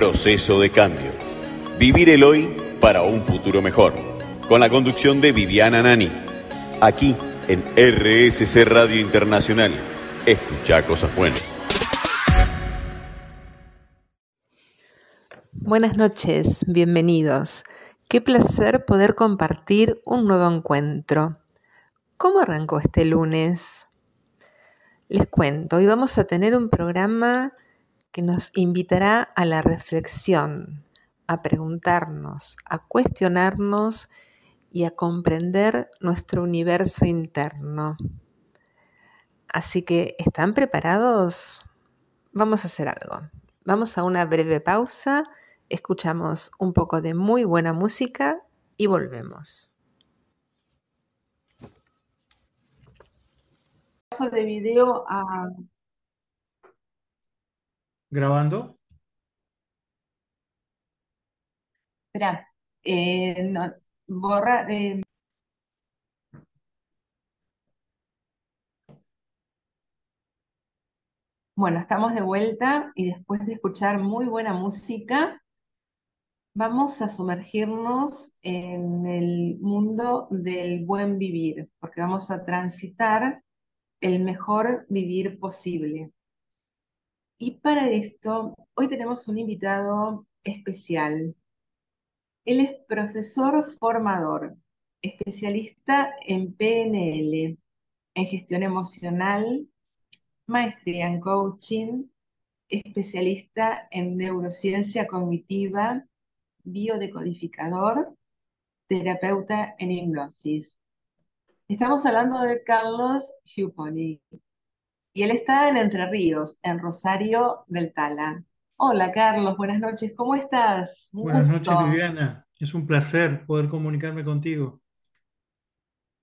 Proceso de cambio. Vivir el hoy para un futuro mejor. Con la conducción de Viviana Nani. Aquí en RSC Radio Internacional. Escucha cosas buenas. Buenas noches, bienvenidos. Qué placer poder compartir un nuevo encuentro. ¿Cómo arrancó este lunes? Les cuento, hoy vamos a tener un programa que nos invitará a la reflexión, a preguntarnos, a cuestionarnos y a comprender nuestro universo interno. Así que, ¿están preparados? Vamos a hacer algo. Vamos a una breve pausa, escuchamos un poco de muy buena música y volvemos. de video a ¿Grabando? Espera, eh, no, borra. eh, bueno, estamos de vuelta y después de escuchar muy buena música, vamos a sumergirnos en el mundo del buen vivir, porque vamos a transitar el mejor vivir posible. Y para esto, hoy tenemos un invitado especial. Él es profesor formador, especialista en PNL, en gestión emocional, maestría en coaching, especialista en neurociencia cognitiva, biodecodificador, terapeuta en hipnosis. Estamos hablando de Carlos Huponi y él está en Entre Ríos, en Rosario del Tala. Hola Carlos, buenas noches, ¿cómo estás? Un Buenas noches, gusto. Viviana. Es un placer poder comunicarme contigo.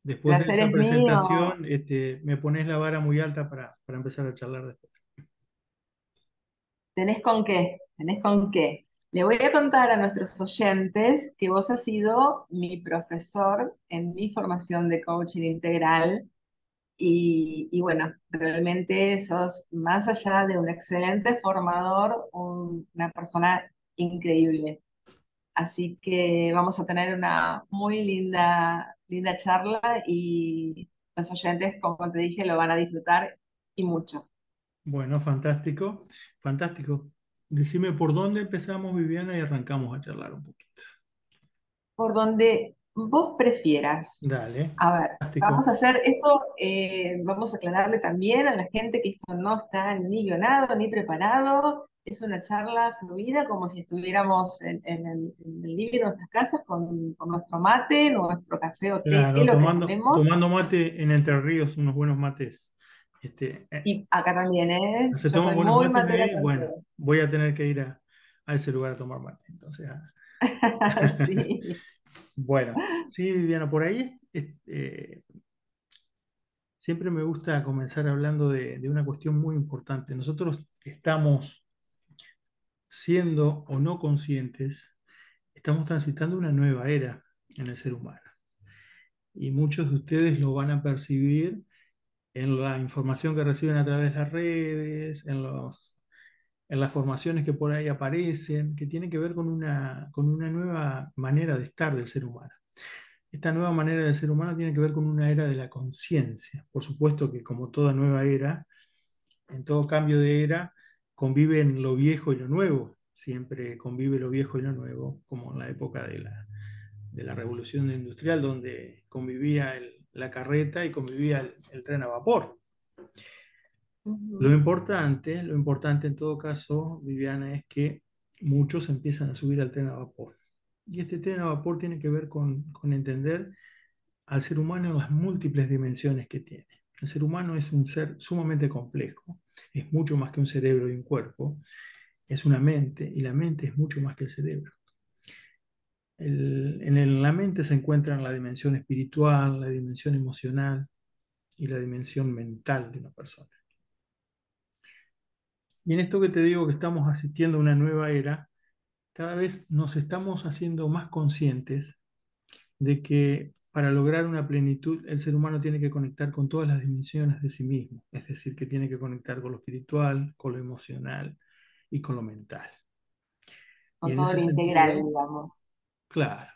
Después de Placer esa es mío. presentación, este, me pones la vara muy alta para, para empezar a charlar después. ¿Tenés con qué? ¿Tenés con qué? Le voy a contar a nuestros oyentes que vos has sido mi profesor en mi formación de coaching integral y, y bueno, realmente sos más allá de un excelente formador, un- una persona increíble. Así que vamos a tener una muy linda, linda charla y los oyentes, como te dije, lo van a disfrutar y mucho. Bueno, fantástico, fantástico. Decime por dónde empezamos, Viviana, y arrancamos a charlar un poquito. Por donde vos prefieras. Dale, A ver, fantástico. vamos a hacer esto, eh, vamos a aclararle también a la gente que esto no está ni guionado ni preparado. Es una charla fluida, como si estuviéramos en, en el, el living de nuestras casas con, con nuestro mate, nuestro café o té, Claro, tomando, tomando mate en Entre Ríos, unos buenos mates. Este, eh, Y acá también, ¿eh? se toman buenos mates, matera me- bueno, voy a tener que ir a, a ese lugar a tomar mate. Entonces, Sí. Bueno, sí, Viviana, por ahí eh, siempre me gusta comenzar hablando de una cuestión muy importante. Nosotros estamos siendo o no conscientes, estamos transitando una nueva era en el ser humano. Y muchos de ustedes lo van a percibir en la información que reciben a través de las redes, en los, en las formaciones que por ahí aparecen, que tienen que ver con una, con una nueva manera de estar del ser humano. Esta nueva manera del ser humano tiene que ver con una era de la conciencia. Por supuesto que como toda nueva era, en todo cambio de era, conviven lo viejo y lo nuevo. Siempre convive lo viejo y lo nuevo, como en la época de la, de la revolución industrial, donde convivía el- la carreta y convivía el, el tren a vapor. Lo importante, lo importante en todo caso, Viviana, es que muchos empiezan a subir al tren a vapor. Y este tren a vapor tiene que ver con, con entender al ser humano en las múltiples dimensiones que tiene. El ser humano es un ser sumamente complejo, es mucho más que un cerebro y un cuerpo, es una mente, y la mente es mucho más que el cerebro. El- en el- la mente se encuentran la dimensión espiritual, la dimensión emocional y la dimensión mental de una persona. Y en esto que te digo que estamos asistiendo a una nueva era, cada vez nos estamos haciendo más conscientes de que para lograr una plenitud el ser humano tiene que conectar con todas las dimensiones de sí mismo, es decir, que tiene que conectar con lo espiritual, con lo emocional y con lo mental. con todo lo integral, sentido, digamos. claro.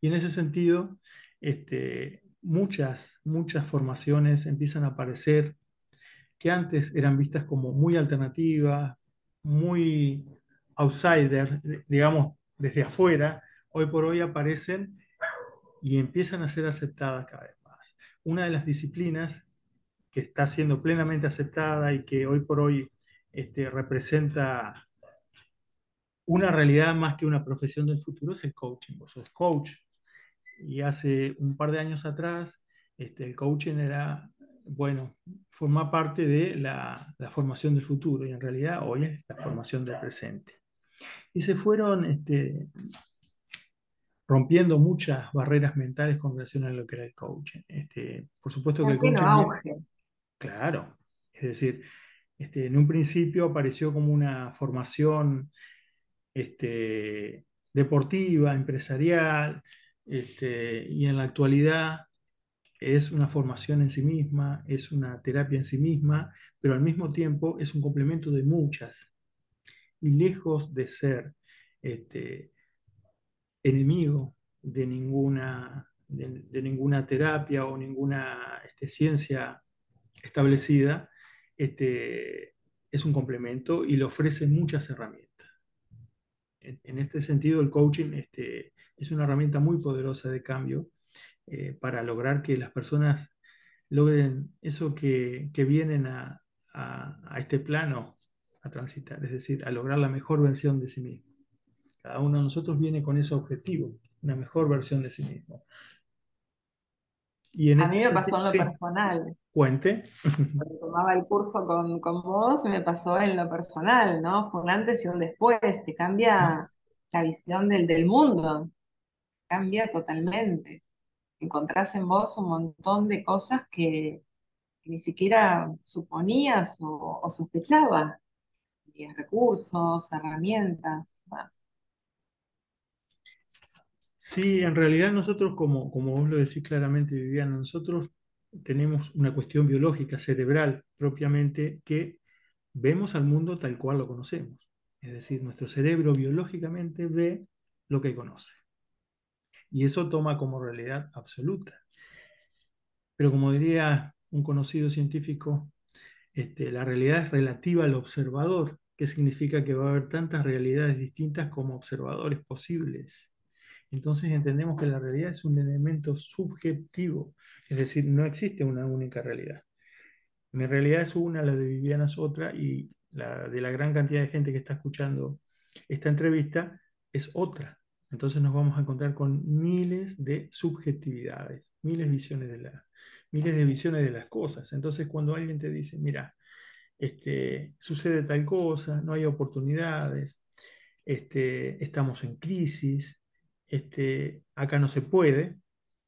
Y en ese sentido, este, muchas, muchas formaciones empiezan a aparecer que antes eran vistas como muy alternativas, muy outsider, digamos, desde afuera, hoy por hoy aparecen y empiezan a ser aceptadas cada vez más. Una de las disciplinas que está siendo plenamente aceptada y que hoy por hoy este, representa una realidad más que una profesión del futuro es el coaching. Vos sos coach. Y hace un par de años atrás, este, el coaching era, bueno, forma parte de la, la, formación del futuro y en realidad hoy es la formación del presente. Y se fueron este, rompiendo muchas barreras mentales con relación a lo que era el coaching. Este, por supuesto que el coaching... auge. Claro, es decir, este, en un principio apareció como una formación deportiva, empresarial, y en la actualidad es una formación en sí misma, es una terapia en sí misma, pero al mismo tiempo es un complemento de muchas. Y lejos de ser este, enemigo de ninguna, de, ninguna terapia o ninguna este, ciencia establecida, este, es un complemento y le ofrece muchas herramientas. En, en este sentido, el coaching este, es una herramienta muy poderosa de cambio eh, para lograr que las personas logren eso que, que vienen a, a, a, este plano a transitar, es decir, a lograr la mejor versión de sí mismo. Cada uno de nosotros viene con ese objetivo, una mejor versión de sí mismo. Y en a este mí me pasó en lo sí. personal. Cuente. Cuando tomaba el curso con, con, vos, me pasó en lo personal, ¿no? Fue un antes y un después. Te cambia la visión del, del mundo. Cambia totalmente. Encontrás en vos un montón de cosas que, ni siquiera suponías o, sospechabas. Recursos, herramientas, más. Sí, en realidad nosotros, como, como vos lo decís claramente, Viviana, nosotros tenemos una cuestión biológica, cerebral, propiamente, que vemos al mundo tal cual lo conocemos. Es decir, nuestro cerebro biológicamente ve lo que conoce. Y eso toma como realidad absoluta. Pero como diría un conocido científico, este, la realidad es relativa al observador, que significa que va a haber tantas realidades distintas como observadores posibles. Entonces entendemos que la realidad es un elemento subjetivo, es decir, no existe una única realidad. Mi realidad es una, la de Viviana es otra y la de la gran cantidad de gente que está escuchando esta entrevista es otra. Entonces nos vamos a encontrar con miles de subjetividades, miles de visiones de, la, miles de, visiones de las cosas. Entonces cuando alguien te dice, mira, este, sucede tal cosa, no hay oportunidades, este, estamos en crisis, este, acá no se puede,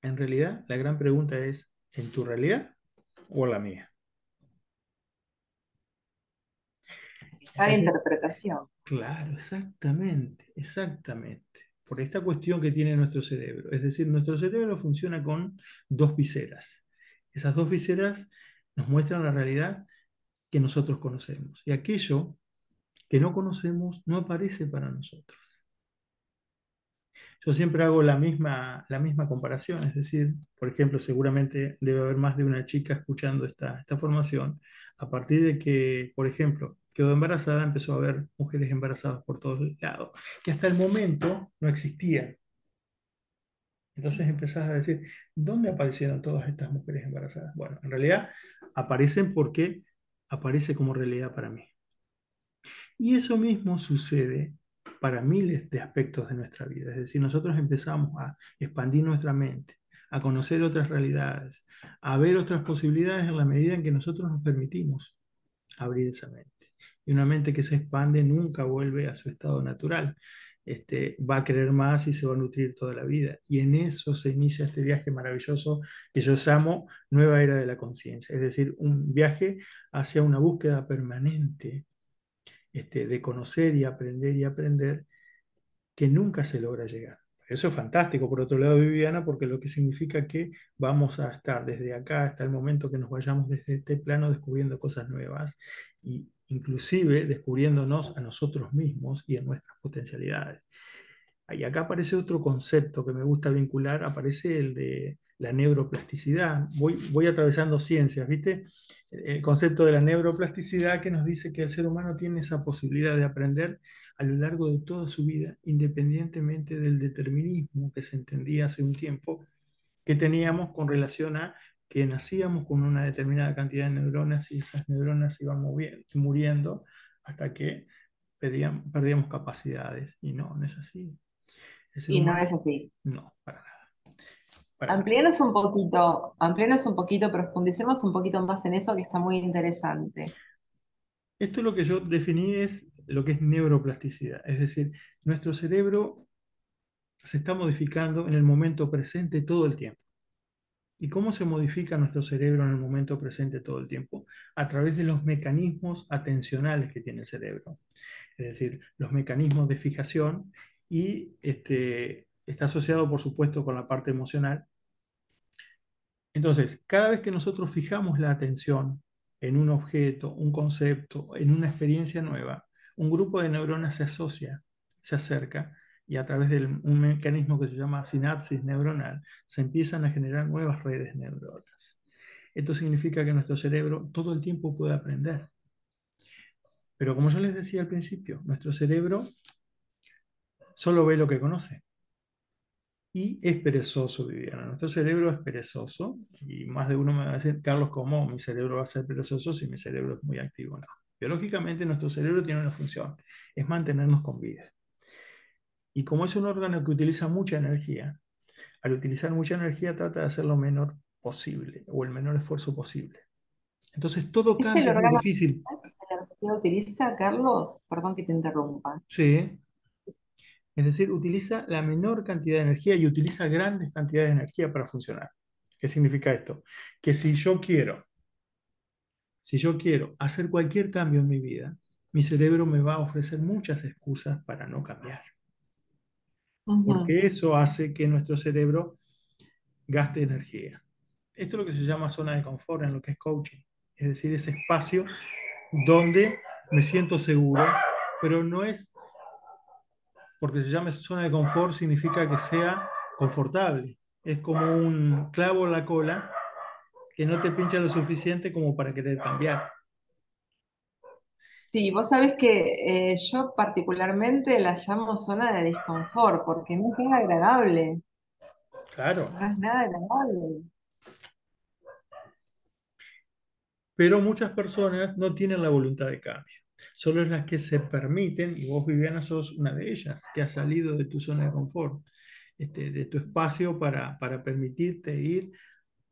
en realidad la gran pregunta es, ¿en tu realidad o la mía? Hay interpretación. Claro, exactamente, exactamente. Por esta cuestión que tiene nuestro cerebro. Es decir, nuestro cerebro funciona con dos viseras. Esas dos viseras nos muestran la realidad que nosotros conocemos. Y aquello que no conocemos no aparece para nosotros. Yo siempre hago la misma, la misma comparación, es decir, por ejemplo, seguramente debe haber más de una chica escuchando esta, esta formación, a partir de que, por ejemplo, quedó embarazada, empezó a haber mujeres embarazadas por todos lados, que hasta el momento no existían. Entonces empezás a decir, ¿dónde aparecieron todas estas mujeres embarazadas? Bueno, en realidad aparecen porque aparece como realidad para mí. Y eso mismo sucede para miles de aspectos de nuestra vida. Es decir, nosotros empezamos a expandir nuestra mente, a conocer otras realidades, a ver otras posibilidades en la medida en que nosotros nos permitimos abrir esa mente. Y una mente que se expande nunca vuelve a su estado natural. Este, va a querer más y se va a nutrir toda la vida. Y en eso se inicia este viaje maravilloso que yo llamo Nueva Era de la Conciencia. Es decir, un viaje hacia una búsqueda permanente este, de conocer y aprender y aprender que nunca se logra llegar. Eso es fantástico, por otro lado, Viviana, porque lo que significa que vamos a estar desde acá hasta el momento que nos vayamos desde este plano descubriendo cosas nuevas y inclusive descubriéndonos a nosotros mismos y en nuestras potencialidades. Y acá aparece otro concepto que me gusta vincular, aparece el de la neuroplasticidad. Voy, voy atravesando ciencias, ¿viste? El concepto de la neuroplasticidad que nos dice que el ser humano tiene esa posibilidad de aprender a lo largo de toda su vida, independientemente del determinismo que se entendía hace un tiempo, que teníamos con relación a que nacíamos con una determinada cantidad de neuronas y esas neuronas iban muriendo hasta que perdíamos capacidades. Y no, no es así. y no es así. No, para nada. Amplíenos un poquito, amplíenos un poquito, profundicemos un poquito más en eso que está muy interesante. Esto es lo que yo definí es lo que es neuroplasticidad, es decir, nuestro cerebro se está modificando en el momento presente todo el tiempo. ¿Y cómo se modifica nuestro cerebro en el momento presente todo el tiempo? A través de los mecanismos atencionales que tiene el cerebro, es decir, los mecanismos de fijación y este, está asociado, por supuesto, con la parte emocional. Entonces, cada vez que nosotros fijamos la atención en un objeto, un concepto, en una experiencia nueva, un grupo de neuronas se asocia, se acerca y a través de un mecanismo que se llama sinapsis neuronal se empiezan a generar nuevas redes neuronales. Esto significa que nuestro cerebro todo el tiempo puede aprender. Pero como yo les decía al principio, nuestro cerebro solo ve lo que conoce y es perezoso, Viviana. Nuestro cerebro es perezoso y más de uno me va a decir, Carlos, ¿cómo mi cerebro va a ser perezoso si mi cerebro es muy activo? No. Biológicamente nuestro cerebro tiene una función, es mantenernos con vida. Y como es un órgano que utiliza mucha energía, al utilizar mucha energía trata de hacer lo menor posible o el menor esfuerzo posible. Entonces todo es muy difícil. ¿Qué utiliza, Carlos? Perdón que te interrumpa. Sí, es decir, utiliza la menor cantidad de energía y utiliza grandes cantidades de energía para funcionar. ¿Qué significa esto? Que si yo quiero, si yo quiero hacer cualquier cambio en mi vida, mi cerebro me va a ofrecer muchas excusas para no cambiar. Porque eso hace que nuestro cerebro gaste energía. Esto es lo que se llama zona de confort en lo que es coaching. Es decir, ese espacio donde me siento seguro, pero no es porque se llama zona de confort, significa que sea confortable. Es como un clavo en la cola que no te pincha lo suficiente como para querer cambiar. Sí, vos sabés que eh, yo particularmente la llamo zona de disconfort, porque no es agradable. Claro. No es nada agradable. Pero muchas personas no tienen la voluntad de cambio solo es las que se permiten, y vos Viviana sos una de ellas, que ha salido de tu zona de confort, este, de tu espacio para, para permitirte ir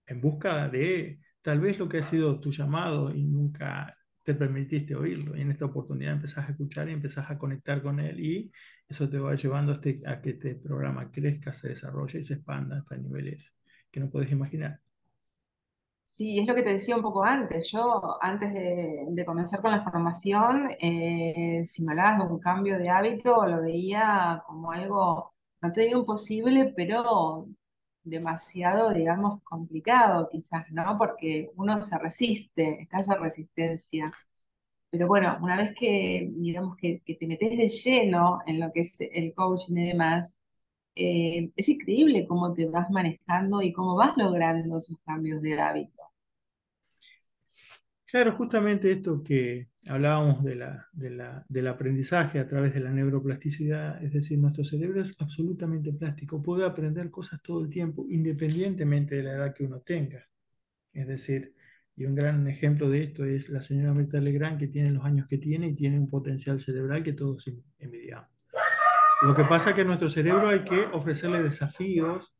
en busca de tal vez lo que ha sido tu llamado y nunca te permitiste oírlo. Y en esta oportunidad empezás a escuchar y empezás a conectar con él y eso te va llevando a, este, que este programa crezca, se desarrolle y se expanda hasta niveles que no puedes imaginar. Sí, es lo que te decía un poco antes. Yo, antes de, comenzar con la formación, eh, si me hablabas de un cambio de hábito, lo veía como algo, no te digo imposible, pero demasiado, digamos, complicado quizás, ¿no? Porque uno se resiste, está esa resistencia. Pero bueno, una vez que, digamos, que te metes de lleno en lo que es el coaching y demás, eh, es increíble cómo te vas manejando y cómo vas logrando esos cambios de hábito. Claro, justamente esto que hablábamos de la, del aprendizaje a través de la neuroplasticidad, es decir, nuestro cerebro es absolutamente plástico, puede aprender cosas todo el tiempo, independientemente de la edad que uno tenga. Es decir, y un gran ejemplo de esto es la señora Mirta Legrand, que tiene los años que tiene y tiene un potencial cerebral que todos envidiamos. Lo que pasa es que a nuestro cerebro hay que ofrecerle desafíos,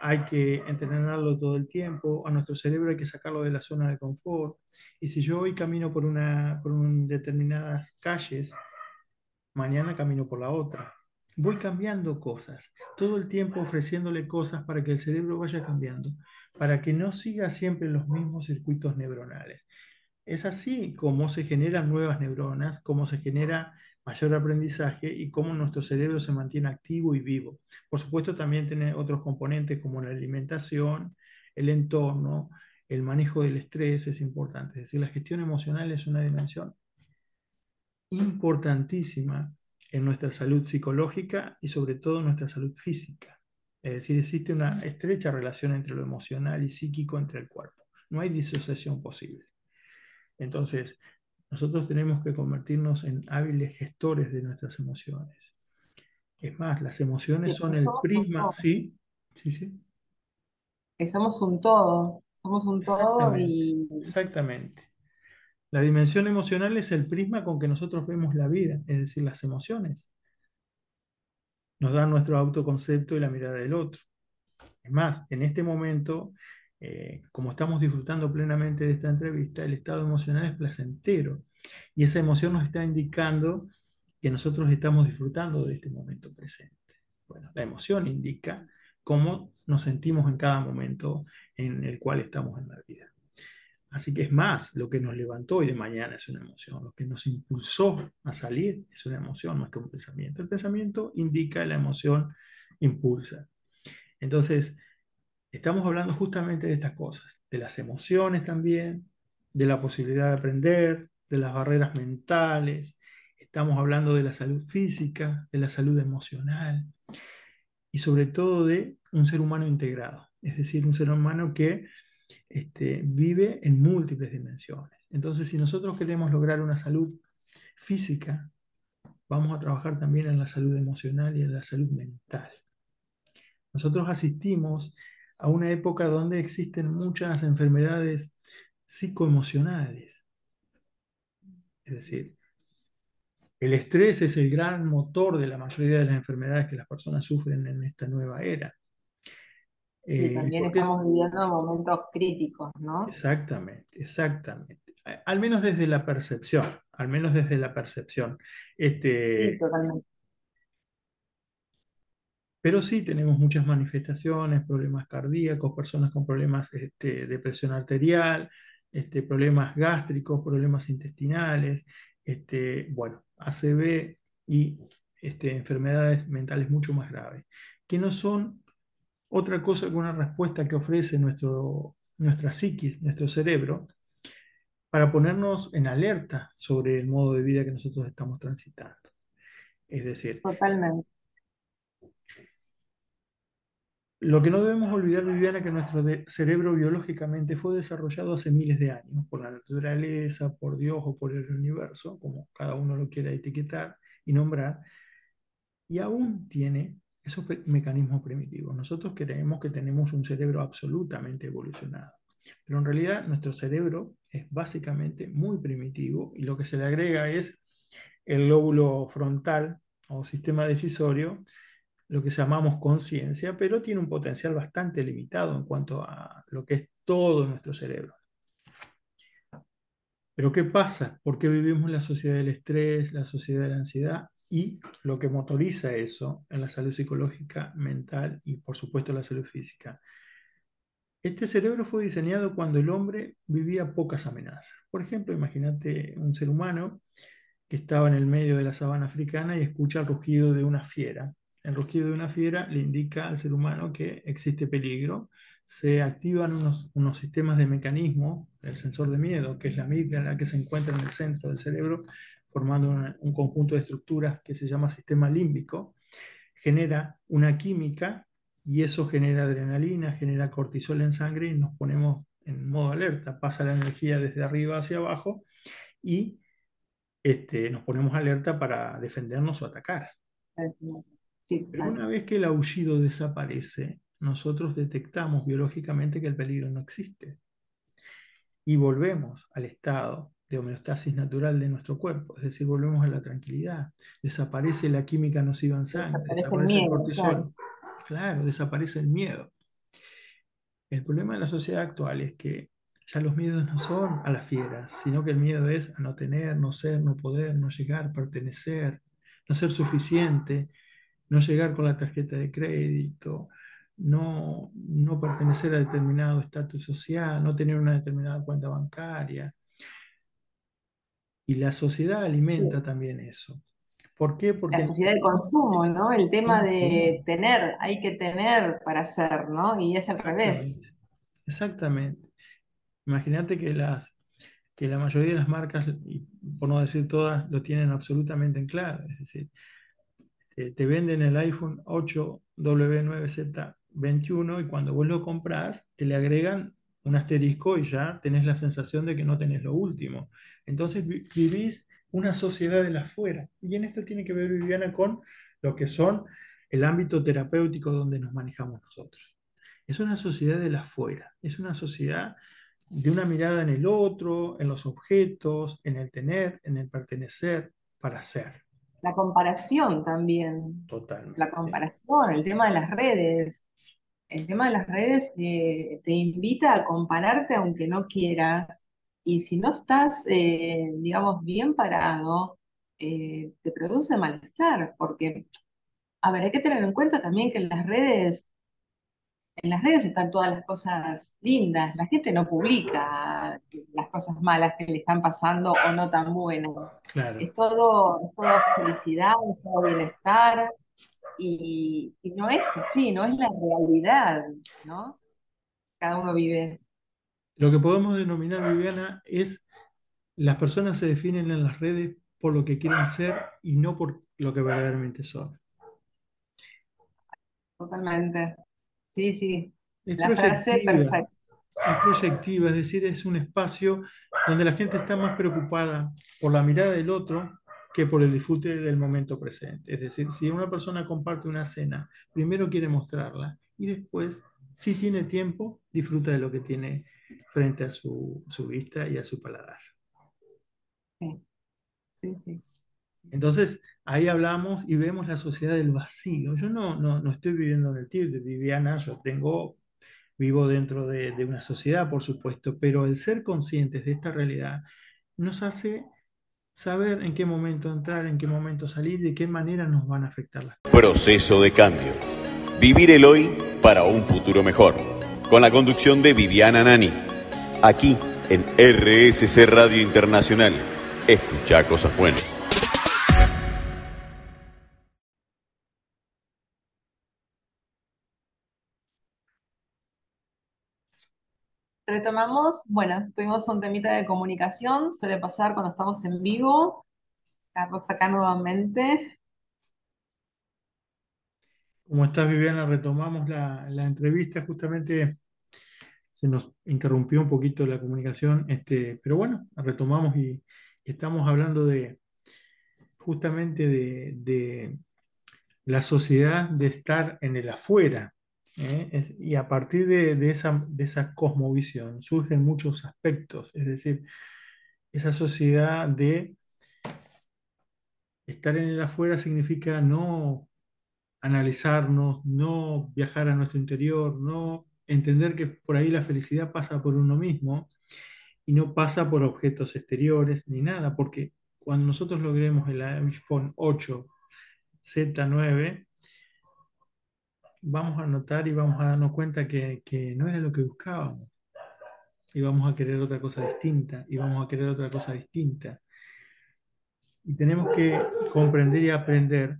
hay que entrenarlo todo el tiempo, a nuestro cerebro hay que sacarlo de la zona de confort. Y si yo hoy camino por, una, por determinadas calles, mañana camino por la otra. Voy cambiando cosas, todo el tiempo ofreciéndole cosas para que el cerebro vaya cambiando, para que no siga siempre los mismos circuitos neuronales. Es así como se generan nuevas neuronas, como se genera mayor aprendizaje y cómo nuestro cerebro se mantiene activo y vivo. Por supuesto, también tiene otros componentes como la alimentación, el entorno, el manejo del estrés es importante. Es decir, la gestión emocional es una dimensión importantísima en nuestra salud psicológica y sobre todo en nuestra salud física. Es decir, existe una estrecha relación entre lo emocional y psíquico entre el cuerpo. No hay disociación posible. Entonces, nosotros tenemos que convertirnos en hábiles gestores de nuestras emociones. Es más, las emociones son el prisma, sí, sí, sí. Que somos un todo, somos un todo y... Exactamente. La dimensión emocional es el prisma con que nosotros vemos la vida, es decir, las emociones. Nos dan nuestro autoconcepto y la mirada del otro. Es más, en este momento, eh, como estamos disfrutando plenamente de esta entrevista, el estado emocional es placentero. Y esa emoción nos está indicando que nosotros estamos disfrutando de este momento presente. Bueno, la emoción indica cómo nos sentimos en cada momento en el cual estamos en la vida. Así que es más, lo que nos levantó hoy de mañana es una emoción, lo que nos impulsó a salir es una emoción más que un pensamiento. El pensamiento indica, la emoción impulsa. Entonces, estamos hablando justamente de estas cosas, de las emociones también, de la posibilidad de aprender, de las barreras mentales, estamos hablando de la salud física, de la salud emocional y sobre todo de un ser humano integrado, es decir, un ser humano que este, vive en múltiples dimensiones. Entonces, si nosotros queremos lograr una salud física, vamos a trabajar también en la salud emocional y en la salud mental. Nosotros asistimos a una época donde existen muchas enfermedades psicoemocionales. Es decir, el estrés es el gran motor de la mayoría de las enfermedades que las personas sufren en esta nueva era. Y eh, también estamos viviendo momentos críticos, ¿no? Exactamente, exactamente. Al menos desde la percepción, al menos desde la percepción. Este, sí, totalmente. Pero sí tenemos muchas manifestaciones, problemas cardíacos, personas con problemas este, de presión arterial, este, problemas gástricos, problemas intestinales, este, bueno, ACV y este, enfermedades mentales mucho más graves, que no son otra cosa que una respuesta que ofrece nuestro, nuestra psiquis, nuestro cerebro, para ponernos en alerta sobre el modo de vida que nosotros estamos transitando. Es decir, Totalmente. Lo que no debemos olvidar, Viviana, que nuestro cerebro biológicamente fue desarrollado hace miles de años por la naturaleza, por Dios o por el universo, como cada uno lo quiera etiquetar y nombrar, y aún tiene esos mecanismos primitivos. Nosotros creemos que tenemos un cerebro absolutamente evolucionado, pero en realidad nuestro cerebro es básicamente muy primitivo y lo que se le agrega es el lóbulo frontal o sistema decisorio, lo que llamamos conciencia, pero tiene un potencial bastante limitado en cuanto a lo que es todo nuestro cerebro. Pero ¿qué pasa? ¿Por qué vivimos la sociedad del estrés, la sociedad de la ansiedad? Y lo que motoriza eso en la salud psicológica, mental y por supuesto la salud física. Este cerebro fue diseñado cuando el hombre vivía pocas amenazas. Por ejemplo, imagínate un ser humano que estaba en el medio de la sabana africana y escucha el rugido de una fiera el rugido de una fiera le indica al ser humano que existe peligro. Se activan unos, unos sistemas de mecanismo, el sensor de miedo, que es la amígdala que se encuentra en el centro del cerebro, formando un conjunto de estructuras que se llama sistema límbico, genera una química y eso genera adrenalina, genera cortisol en sangre y nos ponemos en modo alerta. Pasa la energía desde arriba hacia abajo y este, nos ponemos alerta para defendernos o atacar. Pero una vez que el aullido desaparece, nosotros detectamos biológicamente que el peligro no existe. Y volvemos al estado de homeostasis natural de nuestro cuerpo, es decir, volvemos a la tranquilidad. Desaparece la química nociva en sangre, desaparece, el, cortisol. Claro. desaparece el miedo. El problema de la sociedad actual es que ya los miedos no son a las fieras, sino que el miedo es a no tener, no ser, no poder, no llegar, pertenecer, no ser suficiente, no llegar con la tarjeta de crédito, no, no pertenecer a determinado estatus social, no tener una determinada cuenta bancaria. Y la sociedad alimenta también eso. ¿Por qué? Porque la sociedad del consumo, ¿no? El tema de tener, hay que tener para ser, ¿no? Y es al revés. Exactamente. Imagínate que las, que la mayoría de las marcas, y por no decir todas, lo tienen absolutamente en claro. Es decir, eh, te venden el iPhone 8W9Z21 y cuando vos lo compras, te le agregan un asterisco y ya tenés la sensación de que no tenés lo último. Entonces vivís una sociedad de la afuera. Y en esto tiene que ver, Viviana, con lo que son el ámbito terapéutico donde nos manejamos nosotros. Es una sociedad de la afuera, es una sociedad de una mirada en el otro, en los objetos, en el tener, en el pertenecer, para ser. La comparación también. Totalmente. La comparación, el tema de las redes. El tema de las redes eh, te invita a compararte aunque no quieras. Y si no estás, eh, digamos, bien parado, eh, te produce malestar. Porque, a ver, hay que tener en cuenta también que las redes, en las redes están todas las cosas lindas. La gente no publica las cosas malas que le están pasando o no tan buenas. Claro. Es todo, es todo felicidad, es todo bienestar. Y, y no es así, no es la realidad, ¿no? Cada uno vive. Lo que podemos denominar, Viviana, es las personas se definen en las redes por lo que quieren ser y no por lo que verdaderamente son. Totalmente. Sí, sí. Es La frase perfecta. es proyectiva, es decir, es un espacio donde la gente está más preocupada por la mirada del otro que por el disfrute del momento presente. Es decir, si una persona comparte una cena, primero quiere mostrarla y después, si tiene tiempo, disfruta de lo que tiene frente a su, su vista y a su paladar. Sí, sí, sí. Entonces, ahí hablamos y vemos la sociedad del vacío. Yo no, no, no estoy viviendo en el tiempo de Viviana, yo tengo, vivo dentro de, de una sociedad, por supuesto, pero el ser conscientes de esta realidad nos hace saber en qué momento entrar, en qué momento salir, de qué manera nos van a afectar las cosas. Proceso de cambio. Vivir el hoy para un futuro mejor. Con la conducción de Viviana Nani. Aquí en RSC Radio Internacional. Escucha cosas buenas. Retomamos, bueno, tuvimos un temita de comunicación, suele pasar cuando estamos en vivo. Carlos acá nuevamente. Como estás, Viviana, retomamos la, la entrevista, justamente se nos interrumpió un poquito la comunicación, este, pero bueno, retomamos y, y estamos hablando de justamente de, de la sociedad de estar en el afuera. ¿Eh? Y a partir de, de esa, de esa cosmovisión surgen muchos aspectos, es decir, esa sociedad de estar en el afuera significa no analizarnos, no viajar a nuestro interior, no entender que por ahí la felicidad pasa por uno mismo y no pasa por objetos exteriores ni nada, porque cuando nosotros logremos el iPhone 8 Z9, vamos a notar y vamos a darnos cuenta que, que no era lo que buscábamos. Y vamos a querer otra cosa distinta, y vamos a querer otra cosa distinta. Y tenemos que comprender y aprender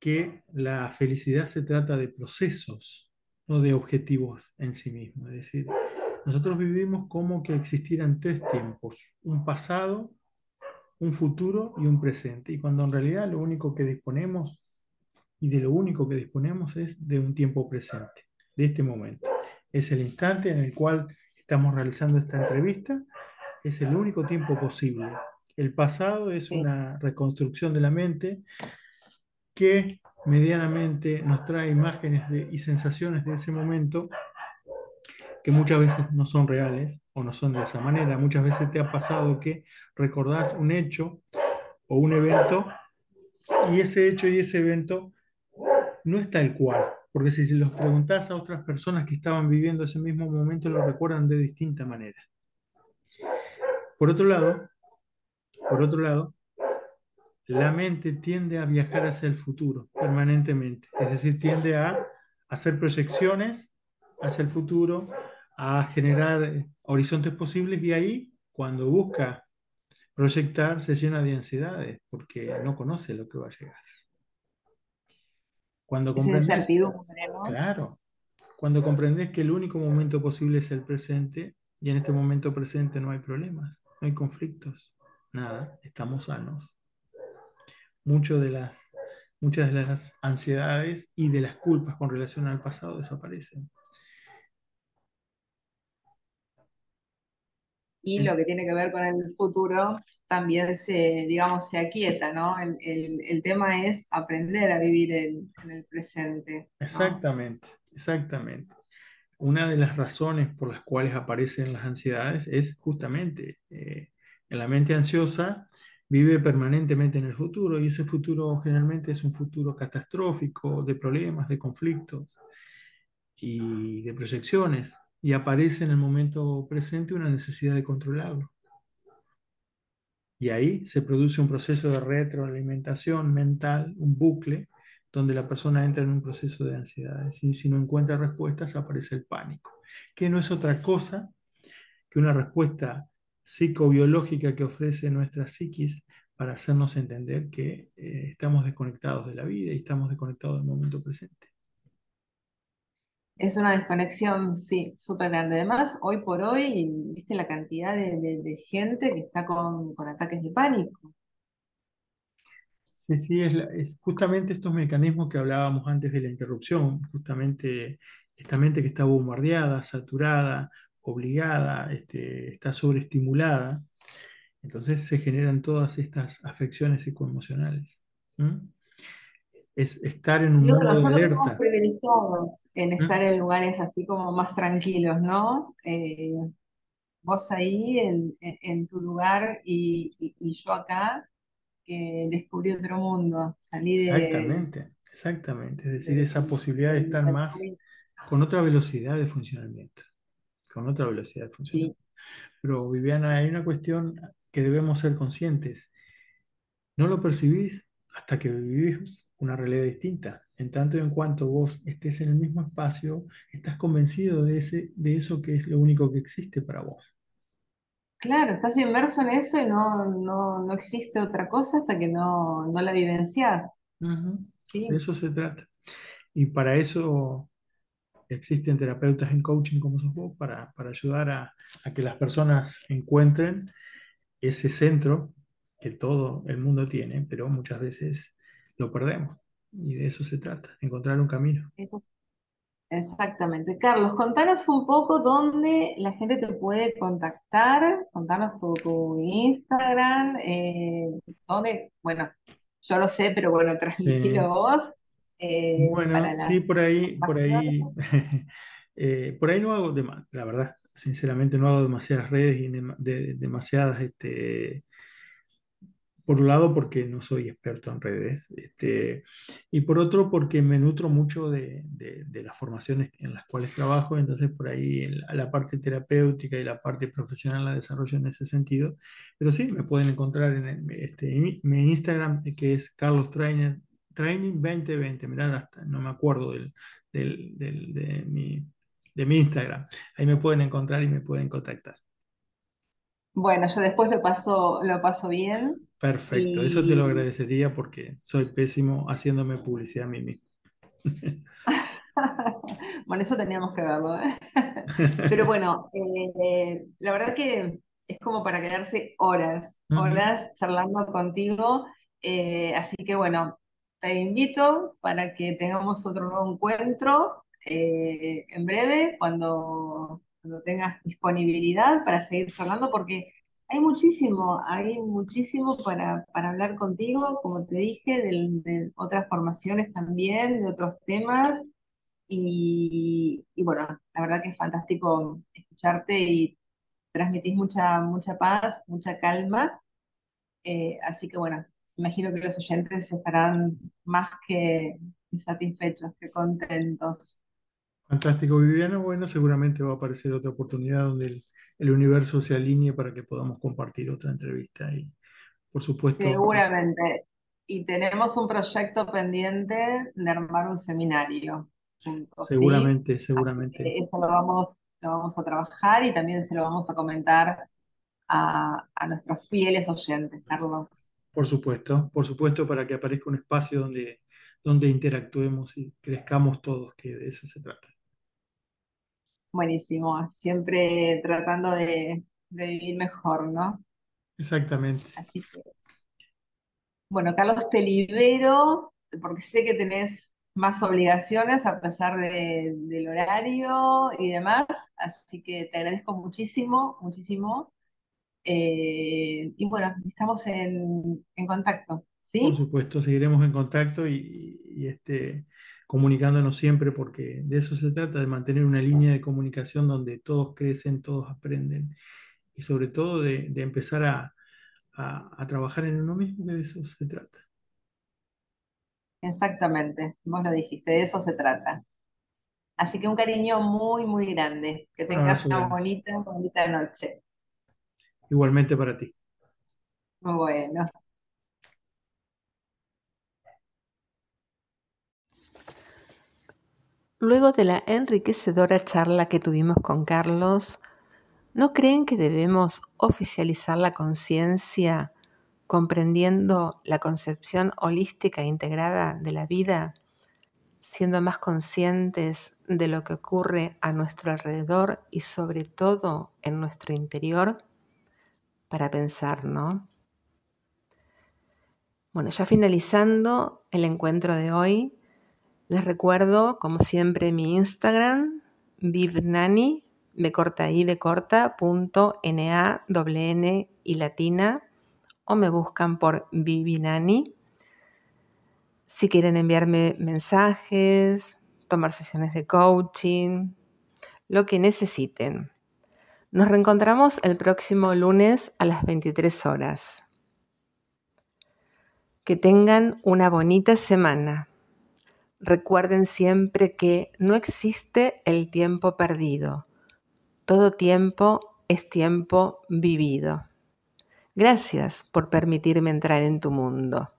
que la felicidad se trata de procesos, no de objetivos en sí mismos. Es decir, nosotros vivimos como que existieran tres tiempos, un pasado, un futuro y un presente. Y cuando en realidad lo único que disponemos y de lo único que disponemos es de un tiempo presente, de este momento. Es el instante en el cual estamos realizando esta entrevista, es el único tiempo posible. El pasado es una reconstrucción de la mente que medianamente nos trae imágenes de- y sensaciones de ese momento que muchas veces no son reales o no son de esa manera. Muchas veces te ha pasado que recordás un hecho o un evento y ese hecho y ese evento no es tal cual, porque si los preguntás a otras personas que estaban viviendo ese mismo momento, lo recuerdan de distinta manera. Por otro lado, por otro lado, la mente tiende a viajar hacia el futuro permanentemente, es decir, tiende a hacer proyecciones hacia el futuro, a generar eh, horizontes posibles y ahí, cuando busca proyectar, se llena de ansiedades porque no conoce lo que va a llegar. Cuando comprendes, claro, cuando comprendes que el único momento posible es el presente, Y en este momento presente no hay problemas, no hay conflictos, nada, estamos sanos. Mucho de las, muchas de las ansiedades y de las culpas con relación al pasado desaparecen. Y lo que tiene que ver con el futuro también se, digamos, se aquieta, ¿no? El, el- el tema es aprender a vivir el- en el presente, ¿no? Exactamente, exactamente. Una de las razones por las cuales aparecen las ansiedades es justamente eh, en la mente ansiosa vive permanentemente en el futuro y ese futuro generalmente es un futuro catastrófico, de problemas, de conflictos y de proyecciones y aparece en el momento presente una necesidad de controlarlo. Y ahí se produce un proceso de retroalimentación mental, un bucle, donde la persona entra en un proceso de ansiedad. Y si no encuentra respuestas, aparece el pánico, que no es otra cosa que una respuesta psicobiológica que ofrece nuestra psiquis para hacernos entender que eh, estamos desconectados de la vida y estamos desconectados del momento presente. Es una desconexión, sí, súper grande. Además, hoy por hoy, viste la cantidad de, gente que está con, ataques de pánico. Sí, sí, es, justamente estos mecanismos que hablábamos antes de la interrupción, justamente esta mente que está bombardeada, saturada, obligada, este, está sobreestimulada, entonces se generan todas estas afecciones psicoemocionales. ¿m? Es estar en un Digo modo de alerta. privilegiados en ¿m? estar en lugares así como más tranquilos, ¿no? Eh, vos ahí en, en- tu lugar y, y- y yo acá, que descubrí otro mundo, salí de, Exactamente, exactamente. Es decir, de- esa posibilidad de estar más con otra velocidad de funcionamiento, con otra velocidad de Sí, funcionamiento. Pero Viviana, hay una cuestión que debemos ser conscientes. No lo percibís hasta que vivís una realidad distinta. En tanto y en cuanto vos estés en el mismo espacio, estás convencido de ese, de eso que es lo único que existe para vos. claro, estás inmerso en eso y no, no, no existe otra cosa hasta que no, no la vivencias. Ujú. De Sí, eso se trata. Y para eso existen terapeutas en coaching como sos vos, para, para ayudar a, a que las personas encuentren ese centro que todo el mundo tiene, pero muchas veces lo perdemos. Y de eso se trata, encontrar un camino. exactamente. Carlos, contanos un poco dónde la gente te puede contactar, contanos tu, tu Instagram, eh, dónde, bueno, yo lo sé, pero bueno, Sí. transmitilo vos, eh, para Bueno, sí, por ahí, por ahí, eh, por ahí no hago, la verdad, sinceramente no hago demasiadas redes y de- demasiadas, este, por un lado porque no soy experto en redes, este, y por otro porque me nutro mucho de, de- las formaciones en las cuales trabajo, entonces por ahí la, parte terapéutica y la parte profesional la desarrollo en ese sentido, pero sí, me pueden encontrar en, el- este, mi, Instagram que es Carlos Trainer, Training 2020, mirá, hasta no me acuerdo del- del- de mi, de mi Instagram, ahí me pueden encontrar y me pueden contactar. Bueno, yo después lo paso, lo paso bien Perfecto, eso te lo agradecería porque soy pésimo haciéndome publicidad a mí mismo. bueno, eso teníamos que verlo, ¿eh? Pero bueno, eh, la verdad que es como para quedarse horas, horas charlando contigo. eh, así que bueno, te invito para que tengamos otro nuevo encuentro eh, en breve, cuando, cuando tengas disponibilidad para seguir charlando, porque hay muchísimo, hay muchísimo para, hablar contigo, como te dije, de otras formaciones también, de otros temas. Y, y bueno, la verdad que es fantástico escucharte y transmitís mucha, mucha paz, mucha calma. Eh, así que bueno, imagino que los oyentes estarán más que satisfechos, que contentos. Fantástico, Viviana. Bueno, seguramente va a aparecer otra oportunidad donde el, el universo se alinee para que podamos compartir otra entrevista. Y por supuesto, Seguramente. Y tenemos un proyecto pendiente de armar un seminario seguramente, seguramente, eso lo vamos, lo vamos a trabajar y también se lo vamos a comentar a, a nuestros fieles oyentes, Carlos. por supuesto, por supuesto, para que aparezca un espacio donde, donde interactuemos y crezcamos todos, que de eso se trata. Buenísimo, siempre tratando de, de vivir mejor, ¿no? Exactamente. Así que, bueno, Carlos, te libero porque sé que tenés más obligaciones a pesar de- del horario y demás, así que te agradezco muchísimo, muchísimo. Eh, y bueno, estamos en, en contacto, Por ¿sí? supuesto, seguiremos en contacto y, y, este, comunicándonos siempre porque de eso se trata, de mantener una línea de comunicación donde todos crecen, todos aprenden y sobre todo de, de empezar a, a- a trabajar en uno mismo, que de eso se trata. Exactamente, vos lo dijiste, de eso se trata. Así que un cariño muy, muy grande. Que tengas una bonita, bonita noche. Igualmente para ti. Bueno. Luego de la enriquecedora charla que tuvimos con Carlos, ¿no creen que debemos oficializar la conciencia comprendiendo la concepción holística e integrada de la vida, siendo más conscientes de lo que ocurre a nuestro alrededor y sobre todo en nuestro interior? Para pensar, ¿no? Bueno, ya finalizando el encuentro de hoy, les recuerdo, como siempre, mi Instagram, vivnani, b corta corta, y latina, o me buscan por Vivinani. Si quieren enviarme mensajes, tomar sesiones de coaching, lo que necesiten. Nos reencontramos el próximo lunes a las 23 horas. Que tengan una bonita semana. Recuerden siempre que no existe el tiempo perdido. Todo tiempo es tiempo vivido. Gracias por permitirme entrar en tu mundo.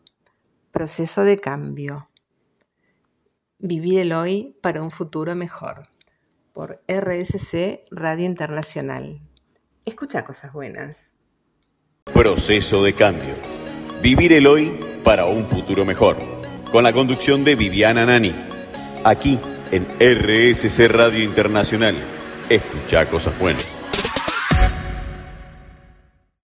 Proceso de cambio. Vivir el hoy para un futuro mejor. Por RSC Radio Internacional. Escucha cosas buenas. Proceso de cambio. Vivir el hoy para un futuro mejor. Con la conducción de Viviana Nani. Aquí en RSC Radio Internacional. Escucha cosas buenas.